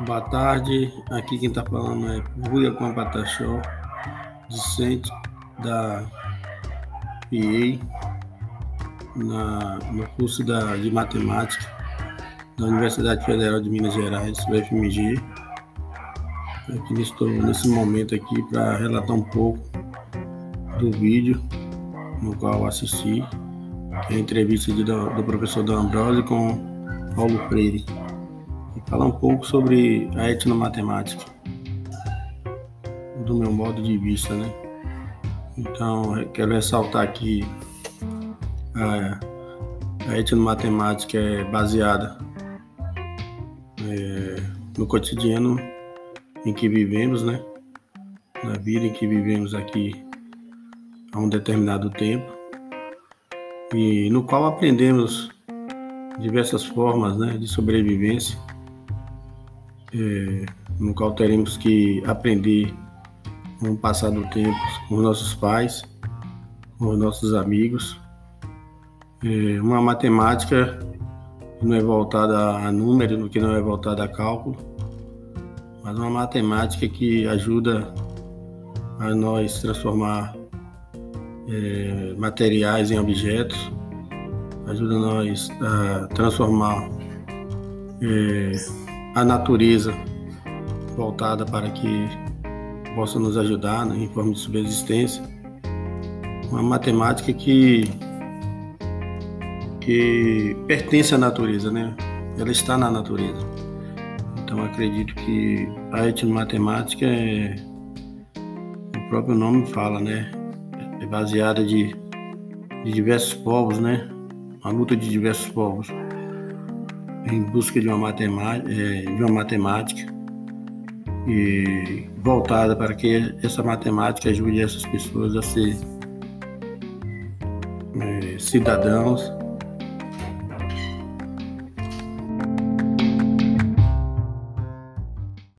Boa tarde, aqui quem está falando é Buia Compatachó, discente da PA, na, no curso da, de Matemática da Universidade Federal de Minas Gerais, UFMG. Aqui estou nesse momento aqui para relatar um pouco do vídeo no qual assisti, é a entrevista do, do professor Dan com Paulo Freire falar um pouco sobre a etnomatemática, do meu modo de vista, né? Então, quero ressaltar que a, a etnomatemática é baseada é, no cotidiano em que vivemos, né? Na vida em que vivemos aqui há um determinado tempo e no qual aprendemos diversas formas né, de sobrevivência é, no qual teremos que aprender com o passar do tempo com os nossos pais, com os nossos amigos. É, uma matemática que não é voltada a número, que não é voltada a cálculo, mas uma matemática que ajuda a nós transformar é, materiais em objetos, ajuda nós a transformar é, a natureza voltada para que possa nos ajudar né, em forma de subsistência. Uma matemática que, que pertence à natureza, né? Ela está na natureza. Então acredito que a etnomatemática é o próprio nome fala, né? É baseada de, de diversos povos, né? Uma luta de diversos povos em busca de uma matemática, é, de uma matemática e voltada para que essa matemática ajude essas pessoas a ser é, cidadãos